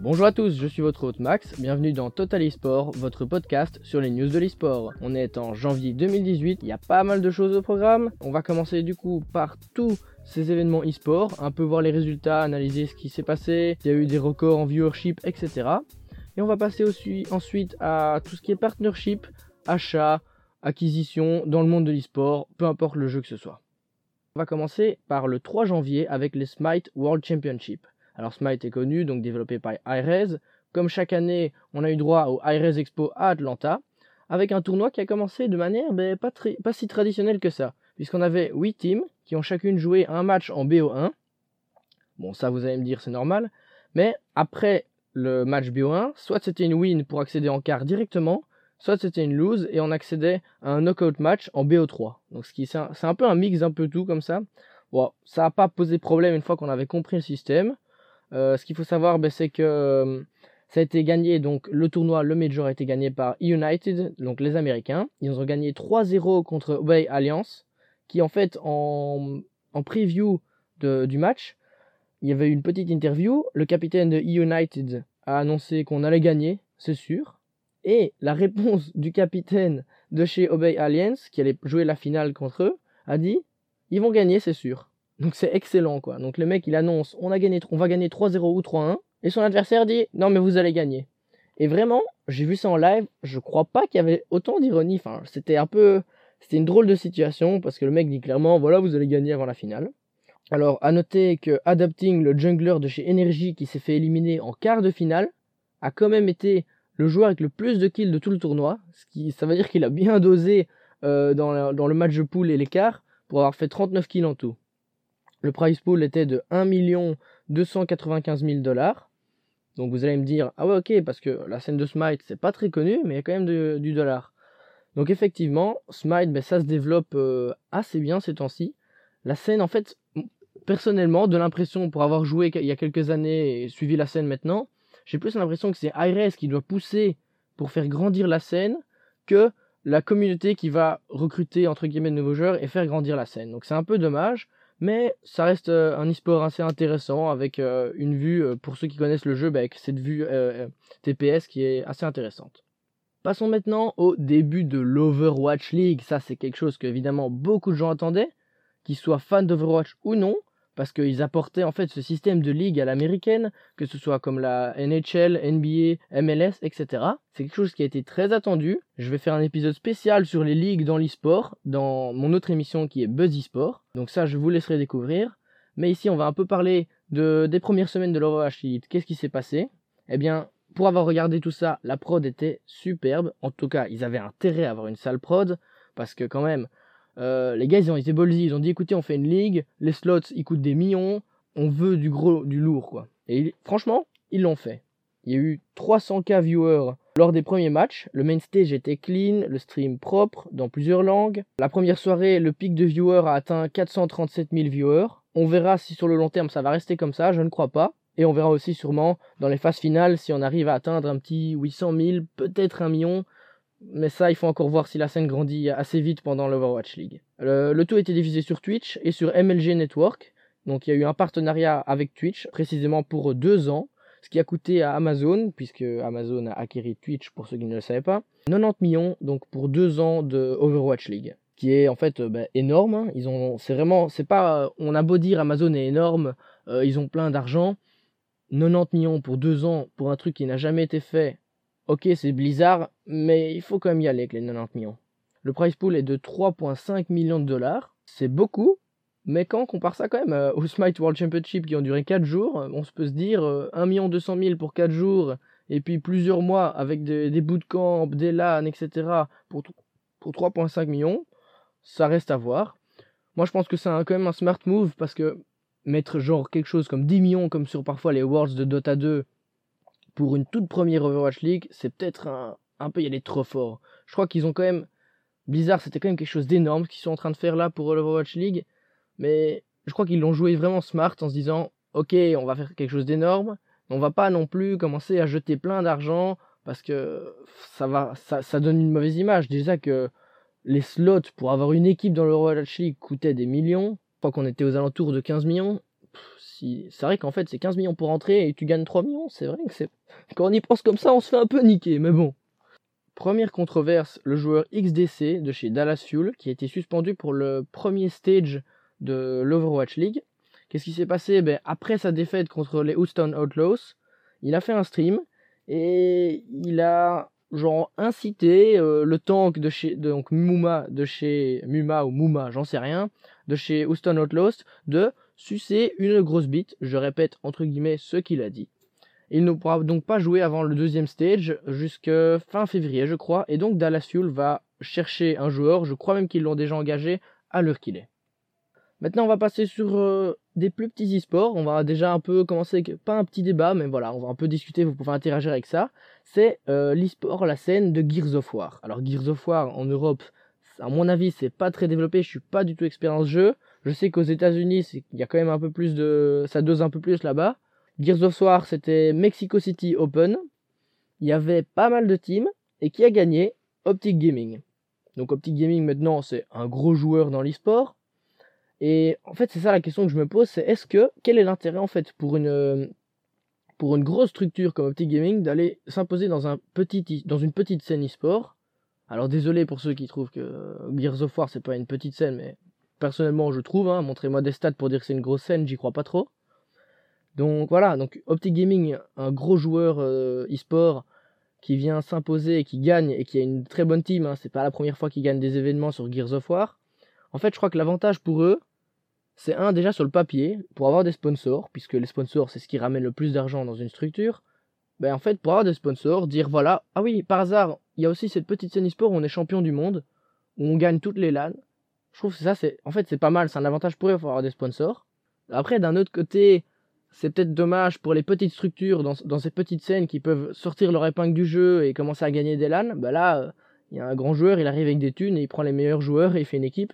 Bonjour à tous, je suis votre hôte Max, bienvenue dans Total eSport, votre podcast sur les news de l'eSport. On est en janvier 2018, il y a pas mal de choses au programme. On va commencer du coup par tous ces événements eSport, un peu voir les résultats, analyser ce qui s'est passé, il y a eu des records en viewership, etc. Et on va passer ensuite à tout ce qui est partnership, achat, acquisition dans le monde de l'eSport, peu importe le jeu que ce soit. On va commencer par le 3 janvier avec les Smite World Championship. Alors Smite est connu, donc développé par iRes. Comme chaque année, on a eu droit au iRes Expo à Atlanta, avec un tournoi qui a commencé de manière ben, pas, si traditionnelle que ça, puisqu'on avait 8 teams qui ont chacune joué un match en BO1. Bon, ça vous allez me dire, c'est normal. Mais après le match BO1, soit c'était une win pour accéder en quart directement, soit c'était une lose et on accédait à un knockout match en BO3. Donc c'est un, peu un mix un peu tout comme ça. Bon, ça n'a pas posé problème une fois qu'on avait compris le système. Euh, ce qu'il faut savoir, ben, c'est que euh, ça a été gagné, donc le tournoi, le Major a été gagné par United, donc les Américains. Ils ont gagné 3-0 contre Obey Alliance, qui en fait, en, en preview du match, il y avait une petite interview. Le capitaine de United a annoncé qu'on allait gagner, c'est sûr. Et la réponse du capitaine de chez Obey Alliance, qui allait jouer la finale contre eux, a dit ils vont gagner, c'est sûr. Donc c'est excellent quoi. Donc le mec il annonce on, on va gagner 3-0 ou 3-1 et son adversaire dit non mais vous allez gagner. Et vraiment, j'ai vu ça en live, je crois pas qu'il y avait autant d'ironie. Enfin, c'était un peu c'était une drôle de situation parce que le mec dit clairement voilà, vous allez gagner avant la finale. Alors, à noter que Adapting, le jungler de chez Energy qui s'est fait éliminer en quart de finale, a quand même été le joueur avec le plus de kills de tout le tournoi. Ça veut dire qu'il a bien dosé euh, dans, le match de poule et l'écart pour avoir fait 39 kills en tout. Le price pool était de 1 295 000 dollars. Donc vous allez me dire, ah ouais ok, parce que la scène de Smite, c'est pas très connu, mais il y a quand même du dollar. Donc effectivement, Smite, ben, ça se développe euh, assez bien ces temps-ci. La scène, en fait, personnellement, de l'impression, pour avoir joué il y a quelques années et suivi la scène maintenant, j'ai plus l'impression que c'est IRS qui doit pousser pour faire grandir la scène que la communauté qui va recruter entre guillemets de nouveaux joueurs et faire grandir la scène. Donc c'est un peu dommage. Mais ça reste euh, un e-sport assez intéressant avec euh, une vue, euh, pour ceux qui connaissent le jeu, bah, avec cette vue TPS qui est assez intéressante. Passons maintenant au début de l'Overwatch League. Ça, c'est quelque chose que évidemment beaucoup de gens attendaient, qu'ils soient fans d'Overwatch ou non parce qu'ils apportaient en fait ce système de ligue à l'américaine, que ce soit comme la NHL, NBA, MLS, etc. C'est quelque chose qui a été très attendu. Je vais faire un épisode spécial sur les ligues dans l'e-sport, dans mon autre émission qui est Buzz e-sport. Donc ça, je vous laisserai découvrir. Mais ici, on va un peu parler de, des premières semaines de l'Overwatch League. Qu'est-ce qui s'est passé? Eh bien, pour avoir regardé tout ça, la prod était superbe. En tout cas, ils avaient intérêt à avoir une sale prod, parce que quand même, euh, les gars, ils ont été ballsy. Ils ont dit écoutez, on fait une ligue, les slots, ils coûtent des millions, on veut du gros, du lourd, quoi. Et franchement, ils l'ont fait. Il y a eu 300k viewers lors des premiers matchs. Le main stage était clean, le stream propre, dans plusieurs langues. La première soirée, le pic de viewers a atteint 437 000 viewers. On verra si sur le long terme ça va rester comme ça, je ne crois pas. Et on verra aussi sûrement dans les phases finales si on arrive à atteindre un petit 800 000, peut-être un million mais ça, il faut encore voir si la scène grandit assez vite pendant l'Overwatch League. Le, tout a été diffusé sur Twitch et sur MLG Network. Donc il y a eu un partenariat avec Twitch, précisément pour deux ans, ce qui a coûté à Amazon, puisque Amazon a acquis Twitch pour ceux qui ne le savaient pas, 90 millions donc pour deux ans de Overwatch League, qui est en fait bah, énorme. Hein. Ils ont, c'est vraiment, c'est pas, on a beau dire Amazon est énorme, euh, ils ont plein d'argent. 90 millions pour deux ans pour un truc qui n'a jamais été fait Ok, c'est Blizzard, mais il faut quand même y aller avec les 90 millions. Le price pool est de 3,5 millions de dollars. C'est beaucoup, mais quand on compare ça quand même euh, au Smite World Championship qui ont duré 4 jours, euh, on se peut se dire 1 million 200 000 pour 4 jours, et puis plusieurs mois avec des, des bootcamps, des LAN, etc. pour, pour 3,5 millions, ça reste à voir. Moi je pense que c'est quand même un smart move parce que mettre genre quelque chose comme 10 millions comme sur parfois les Worlds de Dota 2 pour une toute première Overwatch League, c'est peut-être un, un peu y aller trop fort. Je crois qu'ils ont quand même. Blizzard, c'était quand même quelque chose d'énorme qu'ils sont en train de faire là pour l'Overwatch League. Mais je crois qu'ils l'ont joué vraiment smart en se disant Ok, on va faire quelque chose d'énorme. On va pas non plus commencer à jeter plein d'argent parce que ça, va, ça, ça donne une mauvaise image. Déjà que les slots pour avoir une équipe dans l'Overwatch League coûtaient des millions. crois qu'on était aux alentours de 15 millions. Si... C'est vrai qu'en fait, c'est 15 millions pour rentrer et tu gagnes 3 millions. C'est vrai que c'est. Quand on y pense comme ça, on se fait un peu niquer, mais bon. Première controverse, le joueur XDC de chez Dallas Fuel qui a été suspendu pour le premier stage de l'Overwatch League. Qu'est-ce qui s'est passé? Ben, Après sa défaite contre les Houston Outlaws, il a fait un stream et il a genre incité euh, le tank de chez donc Muma de chez Muma ou Muma, j'en sais rien, de chez Houston Outlaws de sucer une grosse bite, je répète entre guillemets ce qu'il a dit. Il ne pourra donc pas jouer avant le deuxième stage jusqu'à fin février, je crois. Et donc Dallas va chercher un joueur. Je crois même qu'ils l'ont déjà engagé à l'heure qu'il est. Maintenant, on va passer sur euh, des plus petits e-sports. On va déjà un peu commencer pas un petit débat, mais voilà, on va un peu discuter. Vous pouvez interagir avec ça. C'est euh, l'e-sport, la scène de Gears of War. Alors Gears of War en Europe, à mon avis, c'est pas très développé. Je suis pas du tout expert dans ce jeu. Je sais qu'aux États-Unis, il y a quand même un peu plus de, ça dose un peu plus là-bas. Gears of War, c'était Mexico City Open. Il y avait pas mal de teams. Et qui a gagné? Optic Gaming. Donc Optic Gaming maintenant c'est un gros joueur dans l'e-sport. Et en fait c'est ça la question que je me pose, c'est est-ce que quel est l'intérêt en fait pour une pour une grosse structure comme Optic Gaming d'aller s'imposer dans dans une petite scène e-sport? Alors désolé pour ceux qui trouvent que Gears of War c'est pas une petite scène, mais personnellement je trouve. Hein, montrez-moi des stats pour dire que c'est une grosse scène, j'y crois pas trop. Donc voilà, donc Optic Gaming, un gros joueur euh, e-sport qui vient s'imposer et qui gagne et qui a une très bonne team. Hein. C'est pas la première fois qu'ils gagnent des événements sur Gears of War. En fait, je crois que l'avantage pour eux, c'est un déjà sur le papier pour avoir des sponsors, puisque les sponsors c'est ce qui ramène le plus d'argent dans une structure. Ben en fait, pour avoir des sponsors, dire voilà, ah oui, par hasard, il y a aussi cette petite scène e-sport où on est champion du monde, où on gagne toutes les LAN. Je trouve que ça, c'est, en fait, c'est pas mal, c'est un avantage pour eux avoir des sponsors. Après, d'un autre côté, c'est peut-être dommage pour les petites structures dans, ces petites scènes qui peuvent sortir leur épingle du jeu et commencer à gagner des LAN. Bah là, il y a un grand joueur, il arrive avec des thunes et il prend les meilleurs joueurs et il fait une équipe.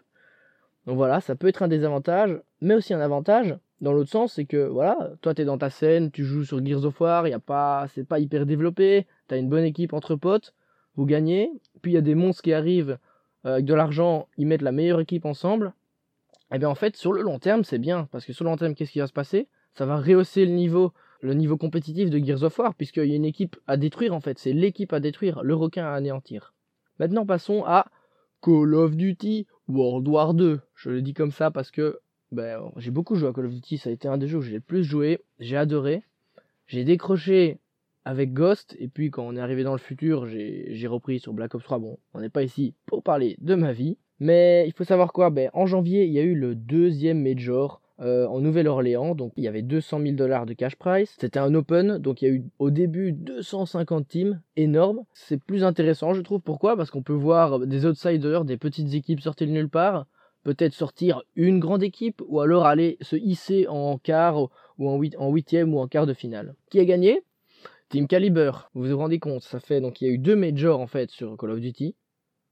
Donc voilà, ça peut être un désavantage, mais aussi un avantage. Dans l'autre sens, c'est que voilà, toi t'es dans ta scène, tu joues sur Gears of War, y a pas, c'est pas hyper développé, t'as une bonne équipe entre potes, vous gagnez. Puis il y a des monstres qui arrivent avec de l'argent, ils mettent la meilleure équipe ensemble. Et eh bien en fait, sur le long terme, c'est bien parce que sur le long terme, qu'est-ce qui va se passer? Ça va rehausser le niveau, le niveau compétitif de Gears of War, puisqu'il y a une équipe à détruire en fait. C'est l'équipe à détruire, le requin à anéantir. Maintenant, passons à Call of Duty World War 2. Je le dis comme ça parce que ben, j'ai beaucoup joué à Call of Duty, ça a été un des jeux où j'ai le plus joué, j'ai adoré. J'ai décroché avec Ghost, et puis quand on est arrivé dans le futur, j'ai repris sur Black Ops 3. Bon, on n'est pas ici pour parler de ma vie, mais il faut savoir quoi, ben, en janvier, il y a eu le deuxième Major euh, en Nouvelle-Orléans. Donc il y avait 200 000 dollars de cash price. C'était un open, donc il y a eu au début 250 teams, énorme. C'est plus intéressant, je trouve. Pourquoi? Parce qu'on peut voir des outsiders, des petites équipes sortir de nulle part. Peut-être sortir une grande équipe ou alors aller se hisser en quart ou en huitième ou en quart de finale. Qui a gagné? Team Caliber. Vous vous rendez compte Ça fait donc il y a eu deux majors en fait sur Call of Duty.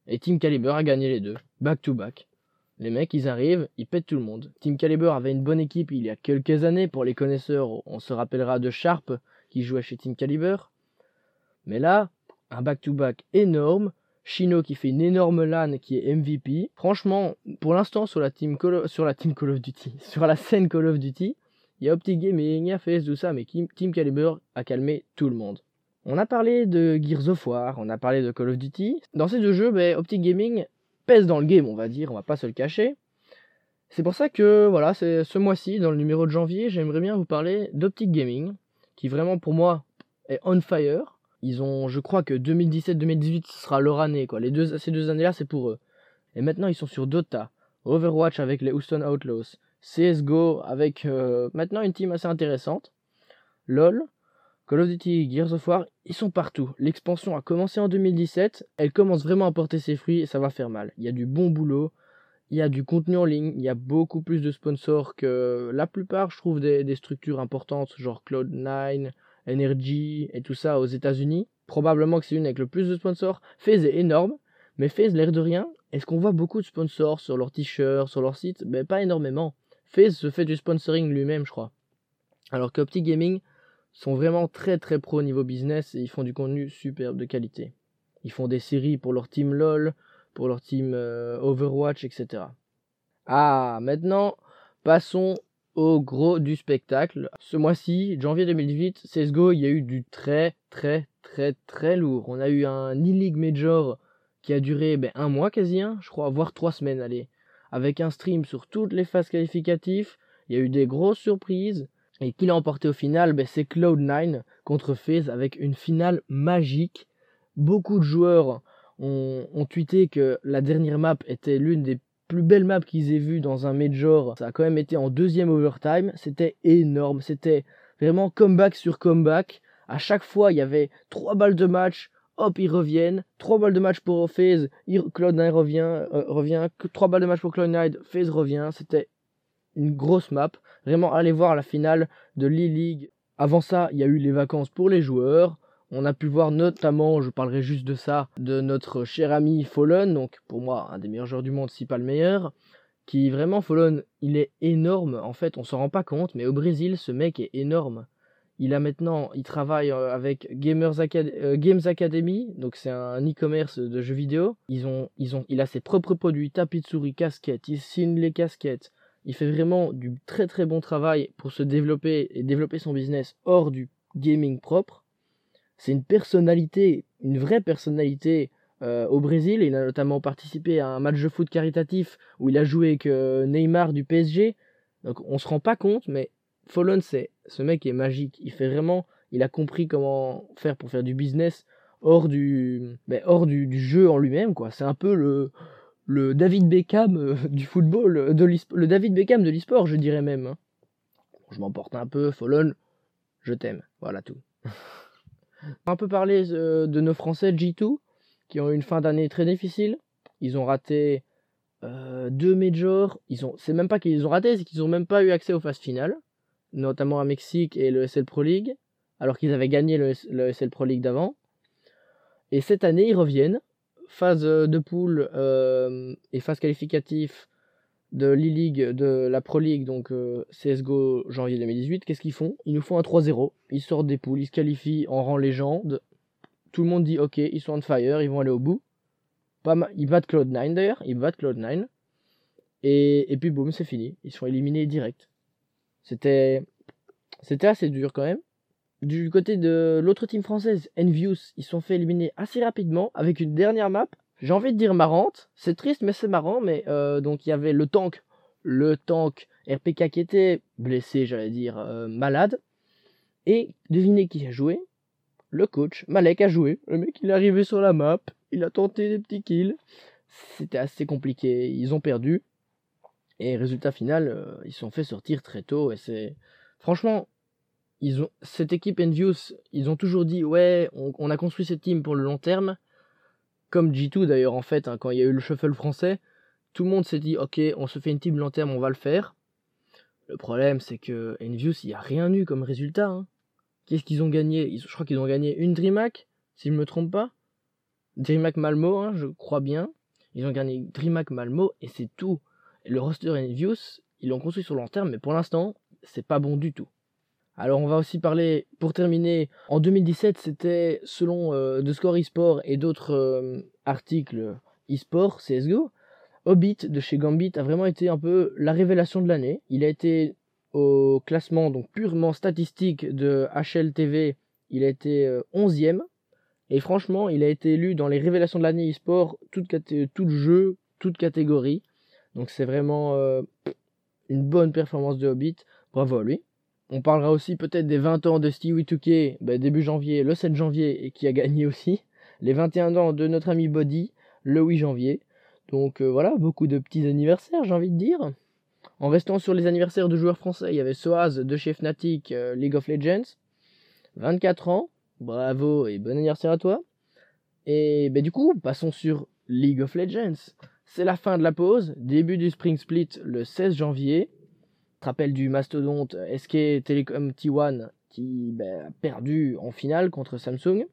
Et Team Caliber a gagné les deux, back to back. Les mecs, ils arrivent, ils pètent tout le monde. Team Caliber avait une bonne équipe il y a quelques années. Pour les connaisseurs, on se rappellera de Sharp qui jouait chez Team Caliber. Mais là, un back-to-back énorme. Chino qui fait une énorme LAN qui est MVP. Franchement, pour l'instant, sur la team sur la team Call of Duty, sur la scène Call of Duty, il y a Optic Gaming, il y a FaZe, tout ça, mais Team Caliber a calmé tout le monde. On a parlé de Gears of War, on a parlé de Call of Duty. Dans ces deux jeux, ben, Optic Gaming pèse dans le game, on va dire, on va pas se le cacher. C'est pour ça que voilà, c'est ce mois-ci, dans le numéro de janvier, j'aimerais bien vous parler d'Optic Gaming, qui vraiment pour moi est on fire. Ils ont, je crois que 2017-2018 sera leur année, quoi. Les deux, ces deux années-là, c'est pour eux. Et maintenant, ils sont sur Dota, Overwatch avec les Houston Outlaws, CSGO avec euh, maintenant une team assez intéressante, LOL, Call of Duty, Gears of War, ils sont partout. L'expansion a commencé en 2017, elle commence vraiment à porter ses fruits et ça va faire mal. Il y a du bon boulot, il y a du contenu en ligne, il y a beaucoup plus de sponsors que la plupart, je trouve, des, structures importantes, genre Cloud9, Energy et tout ça aux États-Unis. Probablement que c'est une avec le plus de sponsors. FaZe est énorme, mais FaZe, l'air de rien, est-ce qu'on voit beaucoup de sponsors sur leurs t-shirts, sur leur site Ben pas énormément. FaZe se fait du sponsoring lui-même, je crois. Alors qu'Opti Gaming, sont vraiment très très pro au niveau business et ils font du contenu superbe de qualité. Ils font des séries pour leur team LOL, pour leur team euh, Overwatch, etc. Ah, maintenant, Passons au gros du spectacle. Ce mois-ci, janvier 2018, CSGO, il y a eu du très très très très lourd. On a eu un e-league major qui a duré ben, un mois quasi, hein, je crois, voire trois semaines, allez. Avec un stream sur toutes les phases qualificatives, il y a eu des grosses surprises. Et qui l'a emporté au final? Ben, C'est Cloud9 contre FaZe avec une finale magique. Beaucoup de joueurs ont, ont tweeté que la dernière map était l'une des plus belles maps qu'ils aient vues dans un major. Ça a quand même été en deuxième overtime. C'était énorme. C'était vraiment comeback sur comeback. À chaque fois, il y avait trois balles de match. Hop, ils reviennent. Trois balles de match pour FaZe. Cloud9 revient. Euh, revient. Trois balles de match pour Cloud9. FaZe revient. C'était une grosse map. Vraiment, allez voir la finale de l'e-league. Avant ça, il y a eu les vacances pour les joueurs. On a pu voir notamment, je parlerai juste de ça, de notre cher ami Fallen, donc pour moi un des meilleurs joueurs du monde, si pas le meilleur, qui vraiment Fallen, il est énorme. En fait, on s'en rend pas compte, mais au Brésil, ce mec est énorme. Il a maintenant, il travaille euh, avec Gamers euh, Games Academy, donc c'est un e-commerce de jeux vidéo. Ils ont, ils ont, il a ses propres produits, tapis de souris, casquettes, il signe les casquettes. Il fait vraiment du très très bon travail pour se développer et développer son business hors du gaming propre. C'est une personnalité, une vraie personnalité euh, au Brésil. Il a notamment participé à un match de foot caritatif où il a joué avec Neymar du PSG. Donc on se rend pas compte, mais Fallon, c'est ce mec est magique. Il fait vraiment, il a compris comment faire pour faire du business hors du, mais hors du, du jeu en lui-même quoi. C'est un peu le le David Beckham euh, du football, de le David Beckham de l'e-sport, je dirais même. Hein. Je m'emporte un peu, Fallon, je t'aime, voilà tout. On va un peu parler euh, de nos Français G2, qui ont eu une fin d'année très difficile. Ils ont raté euh, deux majors. Ils ont, c'est même pas qu'ils ont raté, c'est qu'ils ont même pas eu accès aux phases finales, notamment à Mexique et le SL Pro League, alors qu'ils avaient gagné le, SL Pro League d'avant. Et cette année, ils reviennent phase de poule euh, et phase qualificative de l'e-league, de la Pro League, donc euh, CSGO janvier 2018, qu'est-ce qu'ils font? Ils nous font un 3-0, ils sortent des poules, ils se qualifient en rang légende. Tout le monde dit ok, ils sont on fire, ils vont aller au bout. Ils battent Cloud9 d'ailleurs, ils battent Cloud9. Et, et puis boum, c'est fini, ils sont éliminés direct. C'était c'était assez dur quand même. Du côté de l'autre team française, Envious, ils sont fait éliminer assez rapidement avec une dernière map. J'ai envie de dire marrante. C'est triste, mais c'est marrant. Mais euh, donc il y avait le tank, le tank RPK qui était blessé, j'allais dire euh, malade. Et devinez qui a joué? Le coach. Malek a joué. Le mec il est arrivé sur la map, il a tenté des petits kills. C'était assez compliqué. Ils ont perdu. Et résultat final, euh, ils sont fait sortir très tôt. Et c'est franchement ils ont cette équipe Envious, ils ont toujours dit ouais, on, a construit cette team pour le long terme. Comme G2 d'ailleurs en fait, hein, quand il y a eu le shuffle français, tout le monde s'est dit ok, on se fait une team long terme, on va le faire. Le problème c'est que Envious, il n'y a rien eu comme résultat. Hein. Qu'est-ce qu'ils ont gagné? Je crois qu'ils ont gagné une DreamHack, si je me trompe pas. DreamHack Malmo, hein, je crois bien. Ils ont gagné DreamHack Malmo et c'est tout. Le roster Envious, ils l'ont construit sur long terme, mais pour l'instant, c'est pas bon du tout. Alors on va aussi parler, pour terminer, en 2017 c'était selon euh, The Score eSport et d'autres euh, articles eSport, CSGO, Hobbit de chez Gambit a vraiment été un peu la révélation de l'année. Il a été au classement donc purement statistique de HLTV, il a été 11e. Euh, et franchement, il a été élu dans les révélations de l'année eSport, tout, tout jeu, toute catégorie. Donc c'est vraiment une bonne performance de Hobbit. Bravo à lui. On parlera aussi peut-être des 20 ans de Stewie Touquet, bah, début janvier, le 7 janvier, et qui a gagné aussi. Les 21 ans de notre ami Body, le 8 janvier. Donc euh, voilà, beaucoup de petits anniversaires, j'ai envie de dire. En restant sur les anniversaires de joueurs français, il y avait Soaz de chez Fnatic euh, League of Legends. 24 ans, bravo et bon anniversaire à toi. Et bah, du coup, passons sur League of Legends. C'est la fin de la pause, début du Spring Split le 16 janvier. Rappelle du mastodonte SK Telecom T1 qui ben, a perdu en finale contre Samsung.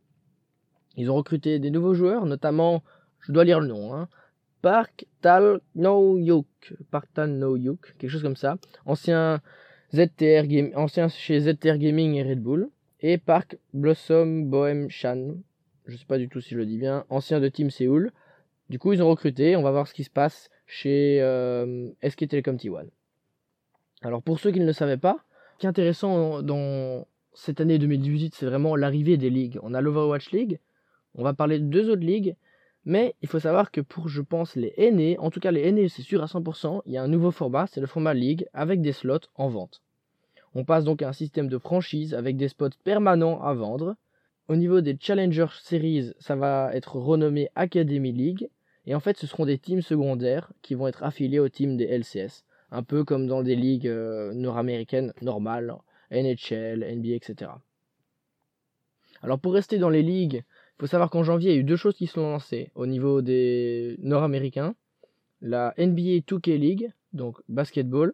Ils ont recruté des nouveaux joueurs, notamment, je dois lire le nom, hein, Park Tal No Yuk, Park No quelque chose comme ça, ancien ZTR ancien chez ZTR Gaming et Red Bull, et Park Blossom Bohem Shan, je sais pas du tout si je le dis bien, ancien de Team Seoul. Du coup, ils ont recruté, on va voir ce qui se passe chez euh, SK Telecom T1. Alors pour ceux qui ne le savaient pas, ce qui est intéressant dans cette année 2018, c'est vraiment l'arrivée des ligues. On a l'Overwatch League, on va parler de deux autres ligues, mais il faut savoir que pour, je pense, les aînés, en tout cas les aînés, c'est sûr à 100%, il y a un nouveau format, c'est le format League, avec des slots en vente. On passe donc à un système de franchise avec des spots permanents à vendre. Au niveau des Challenger Series, ça va être renommé Academy League. Et en fait, ce seront des teams secondaires qui vont être affiliés aux teams des LCS. Un peu comme dans des ligues euh, nord-américaines normales, NHL, NBA, etc. Alors pour rester dans les ligues, il faut savoir qu'en janvier, il y a eu deux choses qui sont lancées au niveau des nord-américains. La NBA 2K League, donc basketball.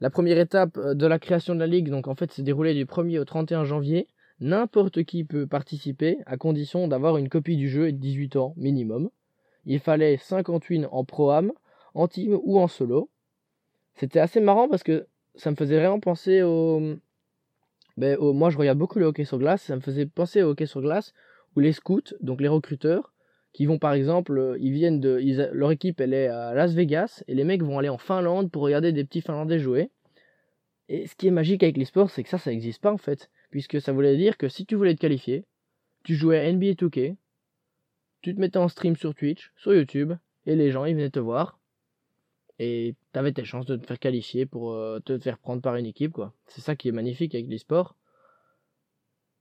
La première étape euh, de la création de la ligue, donc en fait, s'est déroulée du 1er au 31 janvier. N'importe qui peut participer à condition d'avoir une copie du jeu et de 18 ans minimum. Il fallait 58 en pro-am, en team ou en solo. C'était assez marrant parce que ça me faisait vraiment penser au, ben, moi je regarde beaucoup le hockey sur glace, ça me faisait penser au hockey sur glace où les scouts, donc les recruteurs, qui vont par exemple, euh, ils viennent de, leur équipe elle est à Las Vegas et les mecs vont aller en Finlande pour regarder des petits Finlandais jouer. Et ce qui est magique avec les sports, c'est que ça, ça n'existe pas en fait, puisque ça voulait dire que si tu voulais te qualifier, tu jouais NBA 2K, tu te mettais en stream sur Twitch, sur YouTube, et les gens ils venaient te voir, et t'avais tes chances de te faire qualifier pour euh, te faire prendre par une équipe quoi. C'est ça qui est magnifique avec les sports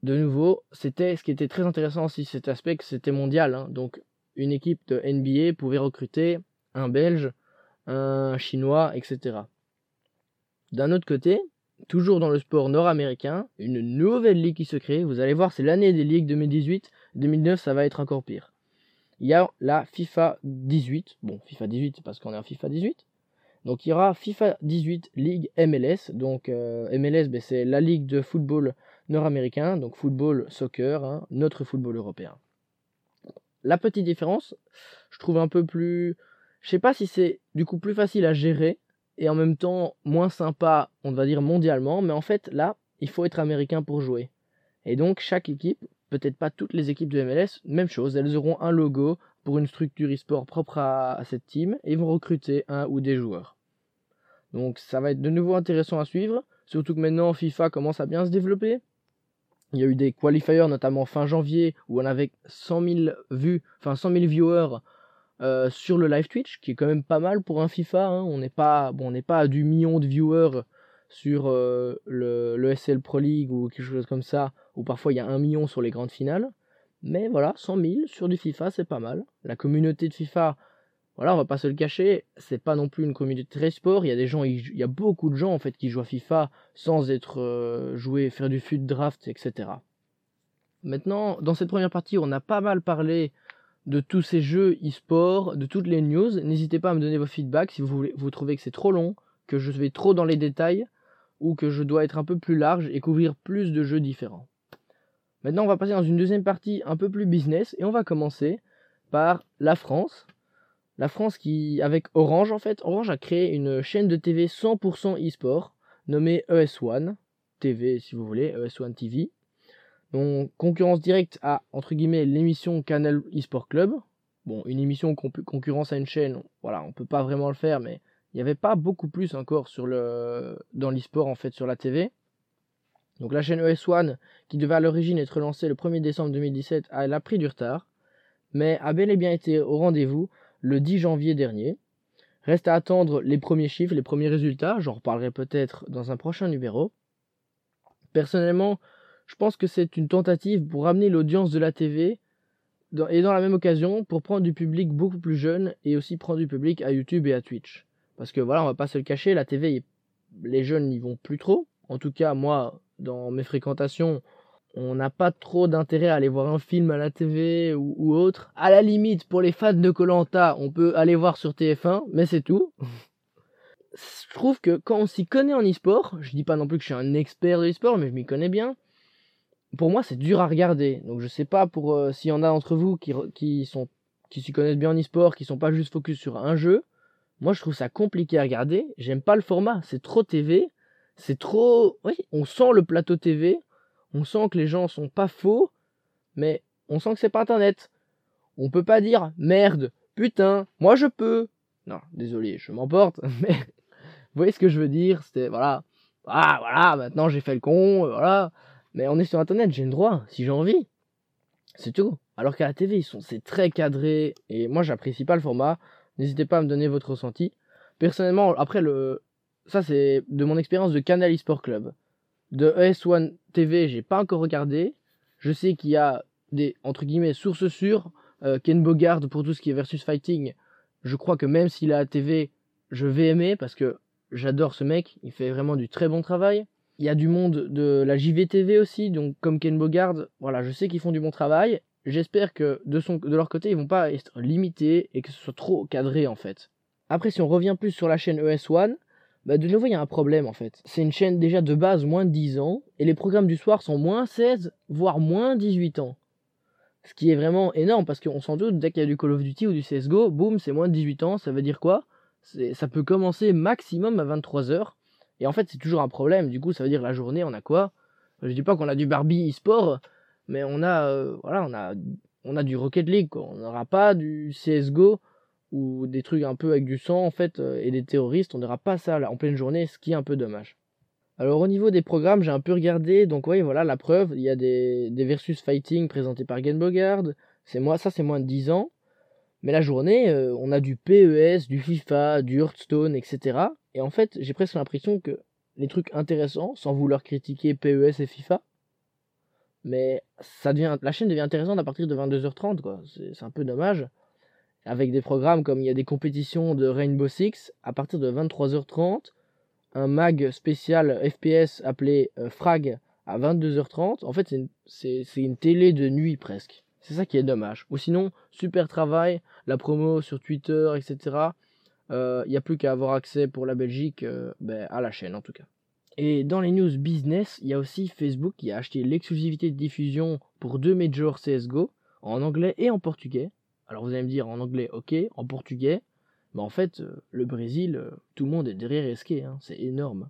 de nouveau, c'était ce qui était très intéressant aussi cet aspect que c'était mondial. Hein. Donc une équipe de NBA pouvait recruter un Belge, un Chinois, etc. D'un autre côté, toujours dans le sport nord-américain, une nouvelle ligue qui se crée. Vous allez voir, c'est l'année des ligues 2018. 2009, ça va être encore pire. Il y a la FIFA 18. Bon, FIFA 18, c'est parce qu'on est en FIFA 18. Donc il y aura FIFA 18 Ligue MLS. Donc euh, MLS, ben, c'est la ligue de football nord-américain, donc football, soccer, hein, notre football européen. La petite différence, je trouve un peu plus... Je sais pas si c'est du coup plus facile à gérer et en même temps moins sympa, on va dire mondialement, mais en fait là, il faut être américain pour jouer. Et donc chaque équipe, peut-être pas toutes les équipes de MLS, même chose, elles auront un logo pour une structure e-sport propre à, cette team et vont recruter un ou des joueurs. Donc ça va être de nouveau intéressant à suivre, surtout que maintenant FIFA commence à bien se développer. Il y a eu des qualifiers, notamment fin janvier, où on avait 100 000 vues, enfin 100 000 viewers euh, sur le live Twitch, qui est quand même pas mal pour un FIFA. Hein. On n'est pas, bon, on n'est pas à du million de viewers sur euh, le, le, SL Pro League ou quelque chose comme ça, où parfois il y a un million sur les grandes finales. Mais voilà, 100 000 sur du FIFA, c'est pas mal. La communauté de FIFA voilà, on va pas se le cacher, c'est pas non plus une communauté très sport. Il y a des gens, il y a beaucoup de gens en fait qui jouent à FIFA sans être euh, faire du fut draft, etc. Maintenant, dans cette première partie, on a pas mal parlé de tous ces jeux e-sport, de toutes les news. N'hésitez pas à me donner vos feedbacks si vous, trouvez que c'est trop long, que je vais trop dans les détails, ou que je dois être un peu plus large et couvrir plus de jeux différents. Maintenant, on va passer dans une deuxième partie un peu plus business, et on va commencer par la France. La France qui, avec Orange en fait, Orange a créé une chaîne de TV 100% e-sport nommée ES1 TV si vous voulez, ES1 TV. Donc concurrence directe à entre guillemets l'émission Canal eSport Club. Bon, une émission concurrence à une chaîne, voilà, on peut pas vraiment le faire, mais il n'y avait pas beaucoup plus encore sur le dans l'e-sport en fait sur la TV. Donc la chaîne ES1 qui devait à l'origine être lancée le 1er décembre 2017, elle a pris du retard, mais a bel et bien été au rendez-vous le 10 janvier dernier. Reste à attendre les premiers chiffres, les premiers résultats, j'en reparlerai peut-être dans un prochain numéro. Personnellement, je pense que c'est une tentative pour ramener l'audience de la TV et dans la même occasion pour prendre du public beaucoup plus jeune et aussi prendre du public à YouTube et à Twitch. Parce que voilà, on va pas se le cacher, la TV, les jeunes n'y vont plus trop. En tout cas, moi, dans mes fréquentations, on n'a pas trop d'intérêt à aller voir un film à la TV ou, autre. À la limite, pour les fans de Colanta, on peut aller voir sur TF1, mais c'est tout. je trouve que quand on s'y connaît en e-sport, je dis pas non plus que je suis un expert de e-sport, mais je m'y connais bien. Pour moi, c'est dur à regarder. Donc je sais pas pour euh, s'il y en a d'entre vous qui, qui sont qui s'y connaissent bien en e-sport, qui sont pas juste focus sur un jeu. Moi, je trouve ça compliqué à regarder. J'aime pas le format. C'est trop TV. C'est trop. Oui, on sent le plateau TV on sent que les gens sont pas faux, mais on sent que c'est pas internet. On peut pas dire merde, putain, moi je peux. Non, désolé, je m'emporte, mais voyez ce que je veux dire C'était voilà, ah voilà, maintenant j'ai fait le con, voilà. Mais on est sur internet, j'ai le droit, si j'ai envie. C'est tout. Alors qu'à la TV, sont, c'est très cadré. Et moi, j'apprécie pas le format. N'hésitez pas à me donner votre ressenti. Personnellement, après le, ça c'est de mon expérience de Canal eSport Club. De ES1 TV, j'ai pas encore regardé. Je sais qu'il y a des entre sources sûres. Euh, Ken Bogard pour tout ce qui est versus fighting. Je crois que même s'il a la TV, je vais aimer parce que j'adore ce mec. Il fait vraiment du très bon travail. Il y a du monde de la JVTV aussi, donc comme Ken Bogard, voilà, je sais qu'ils font du bon travail. J'espère que de, leur côté, ils vont pas être limités et que ce soit trop cadré en fait. Après, si on revient plus sur la chaîne ES1, bah de nouveau, il y a un problème en fait. C'est une chaîne déjà de base moins de 10 ans et les programmes du soir sont moins 16, voire moins 18 ans. Ce qui est vraiment énorme parce qu'on s'en doute, dès qu'il y a du Call of Duty ou du CSGO, boum, c'est moins de 18 ans, ça veut dire quoi? Ça peut commencer maximum à 23h et en fait, c'est toujours un problème. Du coup, ça veut dire la journée, on a quoi? Je dis pas qu'on a du Barbie e-sport, mais on a, euh, voilà, on a, on a du Rocket League. Quoi. On n'aura pas du CS:GO ou des trucs un peu avec du sang en fait euh, et des terroristes. On n'aura pas ça en pleine journée, ce qui est un peu dommage. Alors au niveau des programmes, j'ai un peu regardé. Donc oui, voilà la preuve. Il y a des, des versus fighting présentés par Game Bogard. C'est moi, ça c'est moins de 10 ans. Mais la journée, euh, on a du PES, du FIFA, du Hearthstone, etc. Et en fait, j'ai presque l'impression que les trucs intéressants, sans vouloir critiquer PES et FIFA, mais ça devient, la chaîne devient intéressante à partir de 22h30, quoi. C'est un peu dommage. Avec des programmes comme il y a des compétitions de Rainbow Six, à partir de 23h30, un mag spécial FPS appelé euh, Frag à 22h30. En fait, c'est une, une télé de nuit presque. C'est ça qui est dommage. Ou sinon, super travail, la promo sur Twitter, etc. Il euh, n'y a plus qu'à avoir accès pour la Belgique euh, ben, à la chaîne en tout cas. Et dans les news business, il y a aussi Facebook qui a acheté l'exclusivité de diffusion pour deux majors CSGO en anglais et en portugais. Alors vous allez me dire en anglais, ok, en portugais. Mais en fait, euh, le Brésil, tout le monde est derrière Esqué, hein, c'est énorme.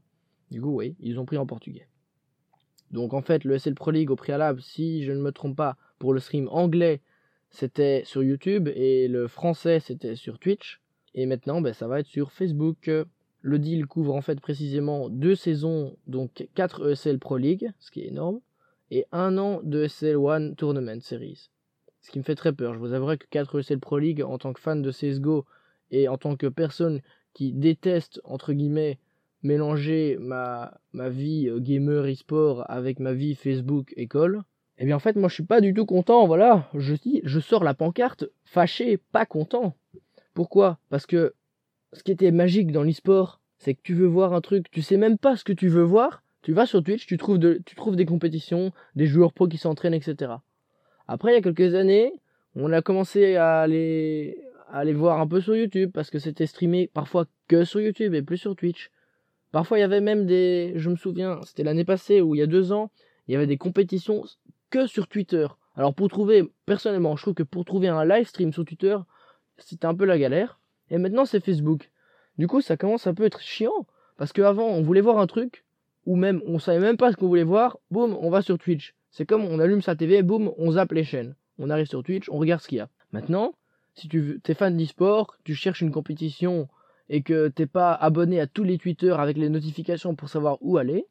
Du coup, oui, ils ont pris en portugais. Donc en fait, le SL Pro League au préalable, si je ne me trompe pas, pour le stream anglais, c'était sur YouTube et le français, c'était sur Twitch. Et maintenant, ben, ça va être sur Facebook. Le deal couvre en fait précisément deux saisons, donc 4 ESL Pro League, ce qui est énorme, et un an de ESL One Tournament Series. Ce qui me fait très peur. Je vous avouerai que 4 ESL Pro League, en tant que fan de CSGO et en tant que personne qui déteste, entre guillemets, mélanger ma, ma vie euh, gamer e-sport avec ma vie Facebook école, eh bien en fait moi je suis pas du tout content, voilà, je dis, je sors la pancarte, fâché, pas content. Pourquoi? Parce que ce qui était magique dans l'e-sport, c'est que tu veux voir un truc, tu sais même pas ce que tu veux voir, tu vas sur Twitch, tu trouves, tu trouves des compétitions, des joueurs pro qui s'entraînent, etc. Après, il y a quelques années, on a commencé à aller, à aller voir un peu sur YouTube, parce que c'était streamé parfois que sur YouTube et plus sur Twitch. Parfois, il y avait même des, je me souviens, c'était l'année passée ou il y a deux ans, il y avait des compétitions que sur Twitter. Alors pour trouver, personnellement, je trouve que pour trouver un live stream sur Twitter, c'était un peu la galère. Et maintenant, c'est Facebook. Du coup, ça commence un peu être chiant. Parce qu'avant, on voulait voir un truc, ou même, on savait même pas ce qu'on voulait voir, boum, on va sur Twitch. C'est comme on allume sa TV, boum, on zappe les chaînes. On arrive sur Twitch, on regarde ce qu'il y a. Maintenant, si tu es fan d'e-sport, tu cherches une compétition et que t'es pas abonné à tous les Twitter avec les notifications pour savoir où aller,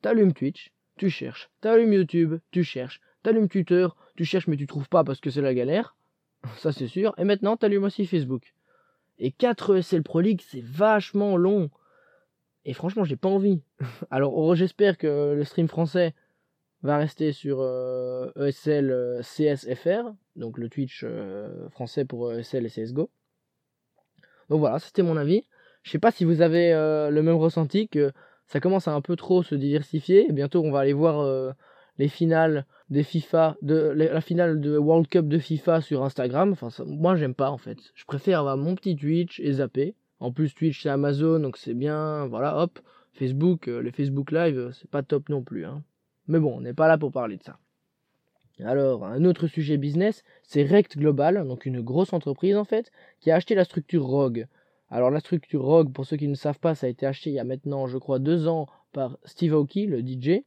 t'allumes Twitch, tu cherches. T'allumes YouTube, tu cherches. T'allumes Twitter, tu cherches mais tu trouves pas parce que c'est la galère. Ça c'est sûr. Et maintenant t'allumes aussi Facebook. Et 4 ESL Pro League, c'est vachement long. Et franchement, j'ai pas envie. Alors, oh, j'espère que le stream français va rester sur ESL euh, e euh, CSFR, donc le Twitch euh, français pour ESL et CSGO. Donc voilà, c'était mon avis. Je sais pas si vous avez le même ressenti que ça commence à un peu trop se diversifier. bientôt, on va aller voir euh, les finales des FIFA, de la finale de World Cup de FIFA sur Instagram. Enfin, moi, j'aime pas en fait. Je préfère avoir mon petit Twitch et zapper. En plus, Twitch c'est Amazon, donc c'est bien. Voilà, hop. Facebook, euh, les Facebook Live, euh, c'est pas top non plus. Hein. Mais bon, on n'est pas là pour parler de ça. Alors, un autre sujet business, c'est Rect Global, donc une grosse entreprise en fait, qui a acheté la structure Rogue. Alors la structure Rogue, pour ceux qui ne savent pas, ça a été acheté il y a maintenant, je crois, deux ans par Steve Aoki, le DJ,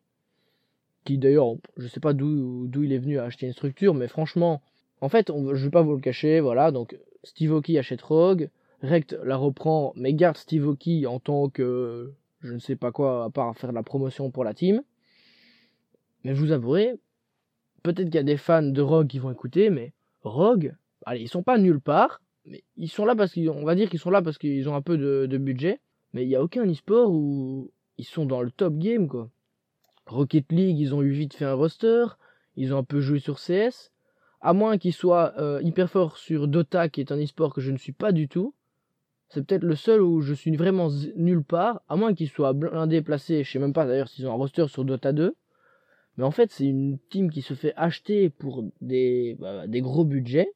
qui d'ailleurs, je sais pas d'où il est venu à acheter une structure, mais franchement, en fait, je ne vais pas vous le cacher, voilà, donc Steve Aoki achète Rogue, Rect la reprend, mais garde Steve Aoki en tant que je ne sais pas quoi, à part faire la promotion pour la team. Mais je vous avouerai, peut-être qu'il y a des fans de Rogue qui vont écouter, mais Rogue, allez, ils sont pas nulle part, mais ils sont là parce qu'on va dire qu'ils sont là parce qu'ils ont un peu de, budget, mais il n'y a aucun e-sport où ils sont dans le top game, quoi. Rocket League, ils ont eu vite fait un roster, ils ont un peu joué sur CS, à moins qu'ils soient euh, hyper forts sur Dota, qui est un e-sport que je ne suis pas du tout. C'est peut-être le seul où je suis vraiment nulle part, à moins qu'ils soient blindés, placés, je sais même pas d'ailleurs s'ils ont un roster sur Dota 2. Mais en fait, c'est une team qui se fait acheter pour des, bah, des gros budgets.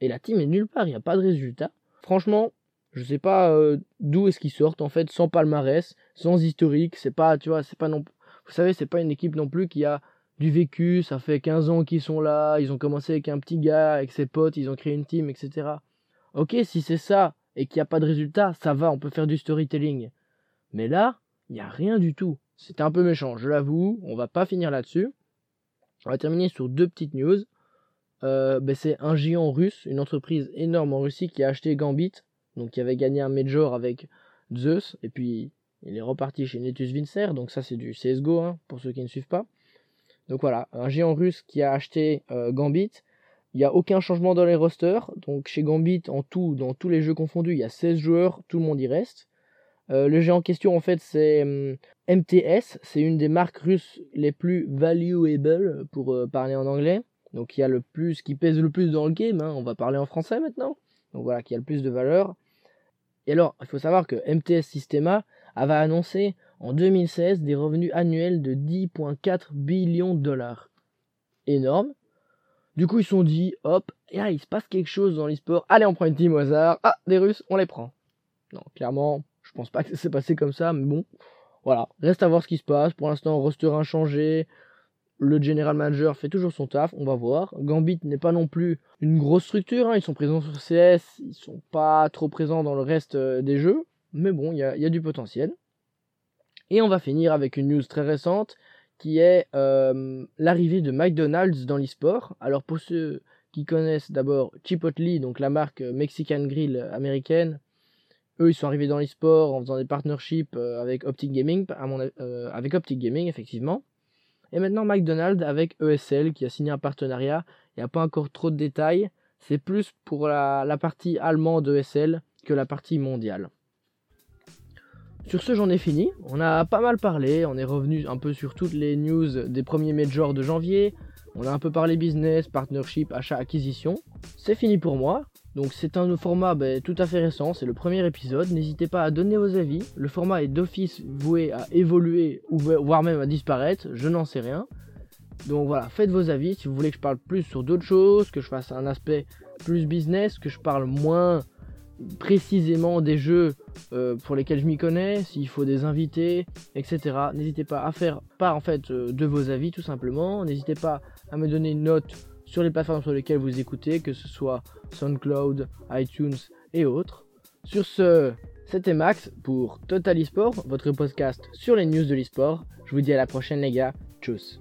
Et la team est nulle part, il n'y a pas de résultat. Franchement, je sais pas euh, d'où est-ce qu'ils sortent en fait, sans palmarès, sans historique. C'est pas, tu vois, c'est pas non. Vous savez, c'est pas une équipe non plus qui a du vécu. Ça fait 15 ans qu'ils sont là. Ils ont commencé avec un petit gars, avec ses potes, ils ont créé une team, etc. Ok, si c'est ça et qu'il n'y a pas de résultat, ça va, on peut faire du storytelling. Mais là, il n'y a rien du tout. C'était un peu méchant, je l'avoue. On va pas finir là-dessus. On va terminer sur deux petites news. Euh, ben, c'est un géant russe, une entreprise énorme en Russie qui a acheté Gambit, donc qui avait gagné un major avec Zeus, et puis il est reparti chez Netus Vincer, donc ça c'est du CSGO hein, pour ceux qui ne suivent pas. Donc voilà, un géant russe qui a acheté euh, Gambit. Il n'y a aucun changement dans les rosters, donc chez Gambit en tout, dans tous les jeux confondus, il y a 16 joueurs, tout le monde y reste. Euh, le géant en question en fait c'est MTS, hum, c'est une des marques russes les plus valuable pour parler en anglais donc qui a le plus, qui pèse le plus dans le game, hein. on va parler en français maintenant, donc voilà, qui a le plus de valeur. Et alors, il faut savoir que MTS Systema avait annoncé en 2016 des revenus annuels de 10,4 billions de dollars. Énorme. Du coup, ils se sont dit, hop, il se passe quelque chose dans l'e-sport, allez, on prend une team au hasard, ah, des Russes, on les prend. Non, clairement, je pense pas que ça s'est passé comme ça, mais bon, voilà, reste à voir ce qui se passe. Pour l'instant, roster inchangé, le general manager fait toujours son taf, on va voir. Gambit n'est pas non plus une grosse structure, hein. ils sont présents sur CS, ils sont pas trop présents dans le reste euh, des jeux, mais bon, il y a, du potentiel. Et on va finir avec une news très récente qui est euh, l'arrivée de McDonald's dans l'e-sport. Alors pour ceux qui connaissent d'abord Chipotle, donc la marque Mexican Grill américaine, eux ils sont arrivés dans l'e-sport en faisant des partnerships euh, avec Optic Gaming, avec Optic Gaming effectivement. Et maintenant McDonald's avec ESL qui a signé un partenariat. Il n'y a pas encore trop de détails. C'est plus pour la, partie allemande ESL que la partie mondiale. Sur ce, j'en ai fini. On a pas mal parlé. On est revenu un peu sur toutes les news des premiers majors de janvier. On a un peu parlé business, partnership, achat, acquisition. C'est fini pour moi. Donc c'est un format ben, tout à fait récent, c'est le premier épisode. N'hésitez pas à donner vos avis. Le format est d'office voué à évoluer ou voire même à disparaître, je n'en sais rien. Donc voilà, faites vos avis si vous voulez que je parle plus sur d'autres choses, que je fasse un aspect plus business, que je parle moins précisément des jeux euh, pour lesquels je m'y connais, s'il faut des invités, etc. N'hésitez pas à faire part en fait euh, de vos avis tout simplement. N'hésitez pas à me donner une note sur les plateformes sur lesquelles vous écoutez, que ce soit SoundCloud, iTunes et autres. Sur ce, c'était Max pour Total eSport, votre podcast sur les news de l'eSport. Je vous dis à la prochaine les gars. Tchuss